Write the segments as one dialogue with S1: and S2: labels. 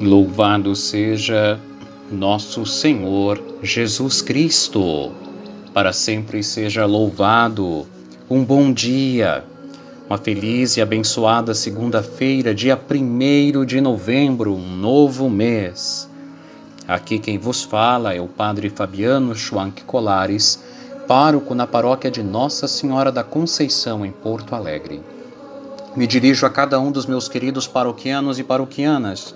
S1: Louvado seja nosso Senhor Jesus Cristo, para sempre seja louvado. Um bom dia, uma feliz e abençoada segunda-feira, dia 1 de novembro, um novo mês. Aqui quem vos fala é o Padre Fabiano Schwank Colares, pároco na paróquia de Nossa Senhora da Conceição, em Porto Alegre. Me dirijo a cada um dos meus queridos paroquianos e paroquianas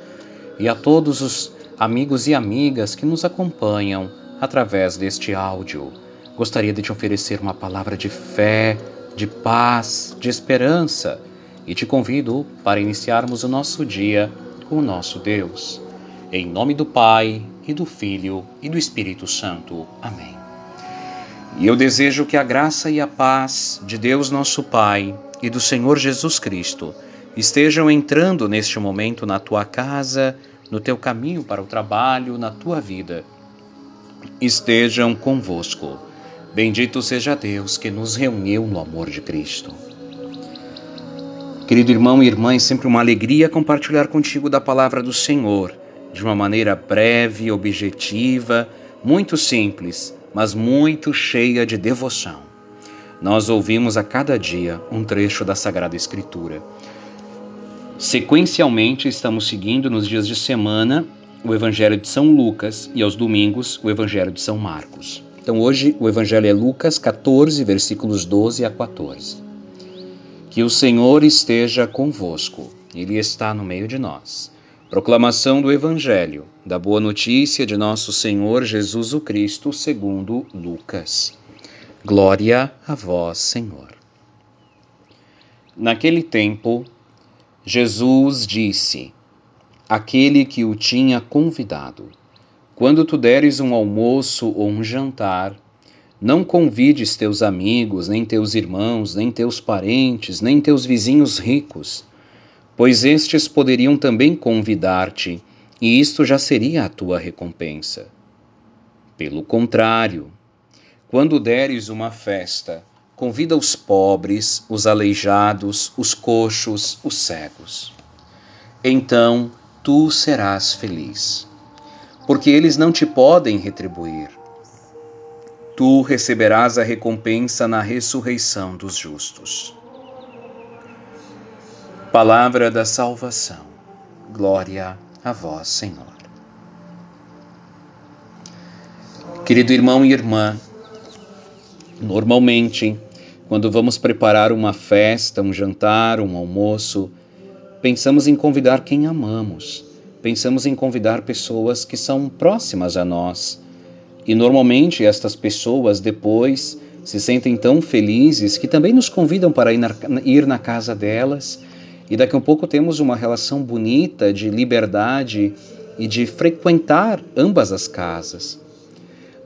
S1: e a todos os amigos e amigas que nos acompanham através deste áudio. Gostaria de te oferecer uma palavra de fé, de paz, de esperança e te convido para iniciarmos o nosso dia com o nosso Deus. Em nome do Pai, e do Filho e do Espírito Santo. Amém. E eu desejo que a graça e a paz de Deus nosso Pai e do Senhor Jesus Cristo estejam entrando neste momento na tua casa, no teu caminho para o trabalho, na tua vida. Estejam convosco. Bendito seja Deus que nos reuniu no amor de Cristo. Querido irmão e irmã, é sempre uma alegria compartilhar contigo da palavra do Senhor, de uma maneira breve, objetiva, muito simples, mas muito cheia de devoção. Nós ouvimos a cada dia um trecho da Sagrada Escritura. Sequencialmente, estamos seguindo nos dias de semana o Evangelho de São Lucas e aos domingos o Evangelho de São Marcos. Então, hoje o Evangelho é Lucas 14, versículos 12 a 14. Que o Senhor esteja convosco, Ele está no meio de nós. Proclamação do Evangelho, da Boa Notícia de Nosso Senhor Jesus o Cristo, segundo Lucas. Glória a vós, Senhor. Naquele tempo, Jesus disse: Aquele que o tinha convidado: Quando tu deres um almoço ou um jantar, não convides teus amigos, nem teus irmãos, nem teus parentes, nem teus vizinhos ricos, pois estes poderiam também convidar-te, e isto já seria a tua recompensa. Pelo contrário, quando deres uma festa, Convida os pobres, os aleijados, os coxos, os cegos. Então tu serás feliz, porque eles não te podem retribuir. Tu receberás a recompensa na ressurreição dos justos. Palavra da salvação. Glória a vós, Senhor. Querido irmão e irmã, normalmente quando vamos preparar uma festa, um jantar, um almoço, pensamos em convidar quem amamos, pensamos em convidar pessoas que são próximas a nós. E normalmente estas pessoas depois se sentem tão felizes que também nos convidam para ir na, ir na casa delas. E daqui a um pouco temos uma relação bonita de liberdade e de frequentar ambas as casas.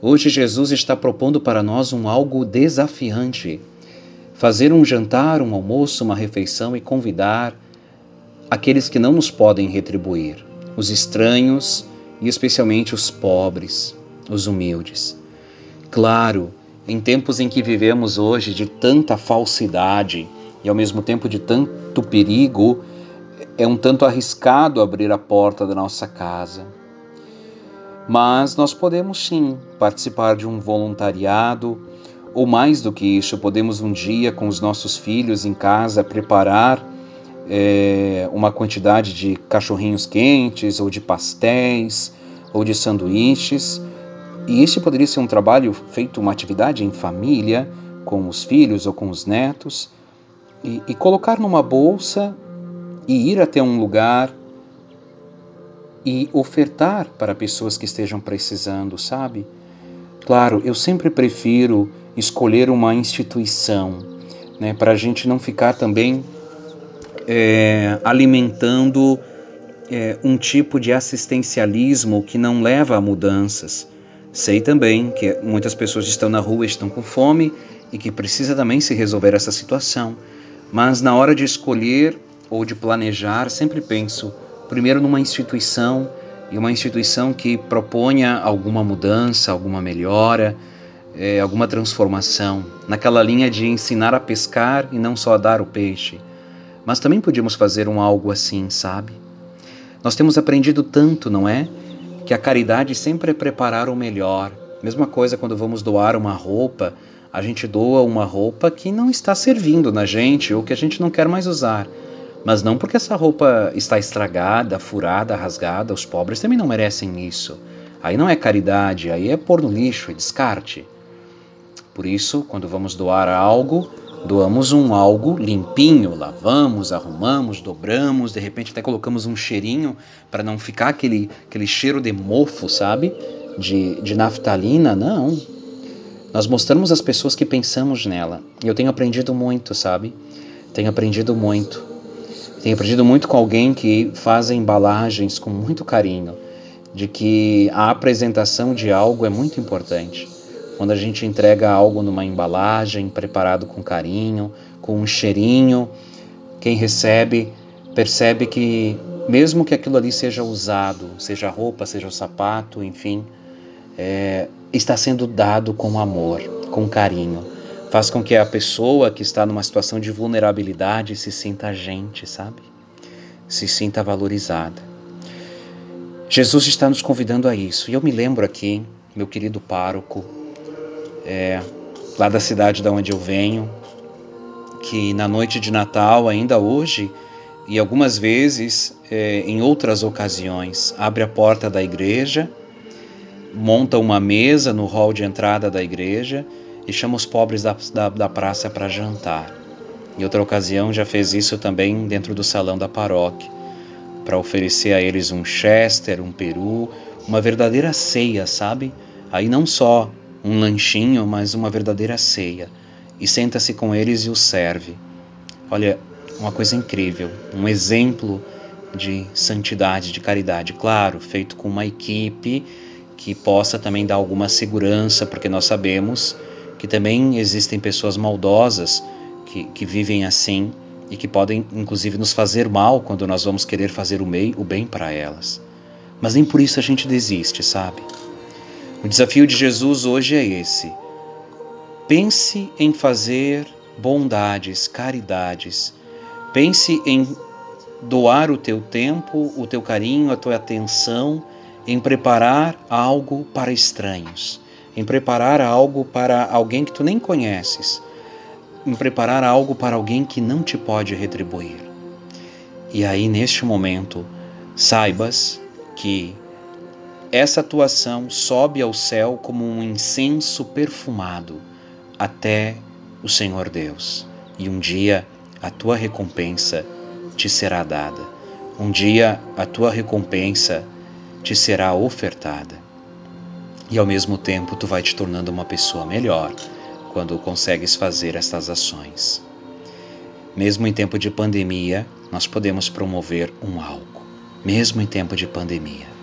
S1: Hoje Jesus está propondo para nós um algo desafiante fazer um jantar, um almoço, uma refeição e convidar aqueles que não nos podem retribuir, os estranhos e especialmente os pobres, os humildes. Claro, em tempos em que vivemos hoje de tanta falsidade e ao mesmo tempo de tanto perigo, é um tanto arriscado abrir a porta da nossa casa. Mas nós podemos sim participar de um voluntariado ou mais do que isso, podemos um dia com os nossos filhos em casa preparar é, uma quantidade de cachorrinhos quentes, ou de pastéis, ou de sanduíches. E este poderia ser um trabalho feito, uma atividade em família, com os filhos ou com os netos, e, e colocar numa bolsa e ir até um lugar e ofertar para pessoas que estejam precisando, sabe? Claro, eu sempre prefiro escolher uma instituição, né, para a gente não ficar também é, alimentando é, um tipo de assistencialismo que não leva a mudanças. Sei também que muitas pessoas estão na rua, estão com fome e que precisa também se resolver essa situação. Mas na hora de escolher ou de planejar, sempre penso primeiro numa instituição e uma instituição que proponha alguma mudança, alguma melhora, é, alguma transformação, naquela linha de ensinar a pescar e não só a dar o peixe. Mas também podíamos fazer um algo assim, sabe? Nós temos aprendido tanto, não é? Que a caridade sempre é preparar o melhor. Mesma coisa quando vamos doar uma roupa, a gente doa uma roupa que não está servindo na gente ou que a gente não quer mais usar. Mas não porque essa roupa está estragada, furada, rasgada, os pobres também não merecem isso. Aí não é caridade, aí é pôr no lixo, é descarte. Por isso, quando vamos doar algo, doamos um algo limpinho, lavamos, arrumamos, dobramos, de repente até colocamos um cheirinho para não ficar aquele, aquele cheiro de mofo, sabe? De, de naftalina, não. Nós mostramos às pessoas que pensamos nela. E eu tenho aprendido muito, sabe? Tenho aprendido muito. Tenho aprendido muito com alguém que faz embalagens com muito carinho, de que a apresentação de algo é muito importante. Quando a gente entrega algo numa embalagem, preparado com carinho, com um cheirinho, quem recebe percebe que, mesmo que aquilo ali seja usado, seja roupa, seja o sapato, enfim, é, está sendo dado com amor, com carinho faz com que a pessoa que está numa situação de vulnerabilidade se sinta gente, sabe? Se sinta valorizada. Jesus está nos convidando a isso. E eu me lembro aqui, meu querido pároco, é, lá da cidade da onde eu venho, que na noite de Natal, ainda hoje, e algumas vezes é, em outras ocasiões, abre a porta da igreja, monta uma mesa no hall de entrada da igreja e chama os pobres da, da, da praça para jantar. Em outra ocasião já fez isso também dentro do salão da paróquia, para oferecer a eles um chester, um peru, uma verdadeira ceia, sabe? Aí não só um lanchinho, mas uma verdadeira ceia. E senta-se com eles e os serve. Olha, uma coisa incrível, um exemplo de santidade, de caridade, claro, feito com uma equipe que possa também dar alguma segurança, porque nós sabemos que também existem pessoas maldosas que, que vivem assim e que podem inclusive nos fazer mal quando nós vamos querer fazer o, meio, o bem para elas. Mas nem por isso a gente desiste, sabe? O desafio de Jesus hoje é esse. Pense em fazer bondades, caridades. Pense em doar o teu tempo, o teu carinho, a tua atenção, em preparar algo para estranhos em preparar algo para alguém que tu nem conheces, em preparar algo para alguém que não te pode retribuir. E aí, neste momento, saibas que essa atuação sobe ao céu como um incenso perfumado até o Senhor Deus. E um dia a tua recompensa te será dada. Um dia a tua recompensa te será ofertada e ao mesmo tempo tu vai te tornando uma pessoa melhor quando consegues fazer estas ações. Mesmo em tempo de pandemia, nós podemos promover um algo, mesmo em tempo de pandemia.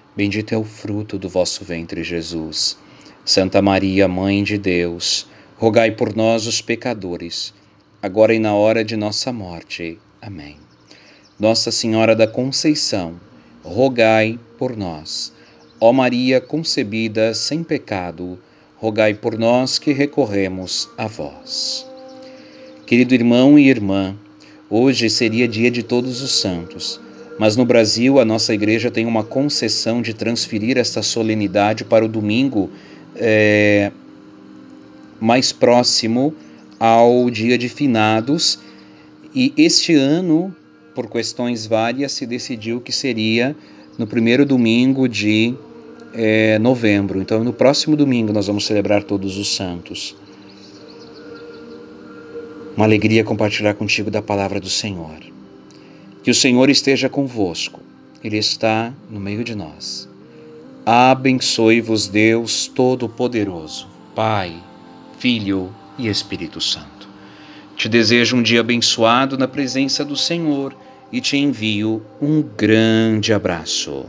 S1: bendito é o fruto do vosso ventre, Jesus. Santa Maria, Mãe de Deus, rogai por nós, os pecadores, agora e na hora de nossa morte. Amém. Nossa Senhora da Conceição, rogai por nós. Ó Maria concebida sem pecado, rogai por nós que recorremos a vós. Querido irmão e irmã, hoje seria dia de todos os santos, mas no Brasil a nossa igreja tem uma concessão de transferir esta solenidade para o domingo é, mais próximo ao dia de finados. E este ano, por questões várias, se decidiu que seria no primeiro domingo de é, novembro. Então, no próximo domingo, nós vamos celebrar Todos os Santos. Uma alegria compartilhar contigo da palavra do Senhor. Que o Senhor esteja convosco, Ele está no meio de nós. Abençoe-vos, Deus Todo-Poderoso, Pai, Filho e Espírito Santo. Te desejo um dia abençoado na presença do Senhor e te envio um grande abraço.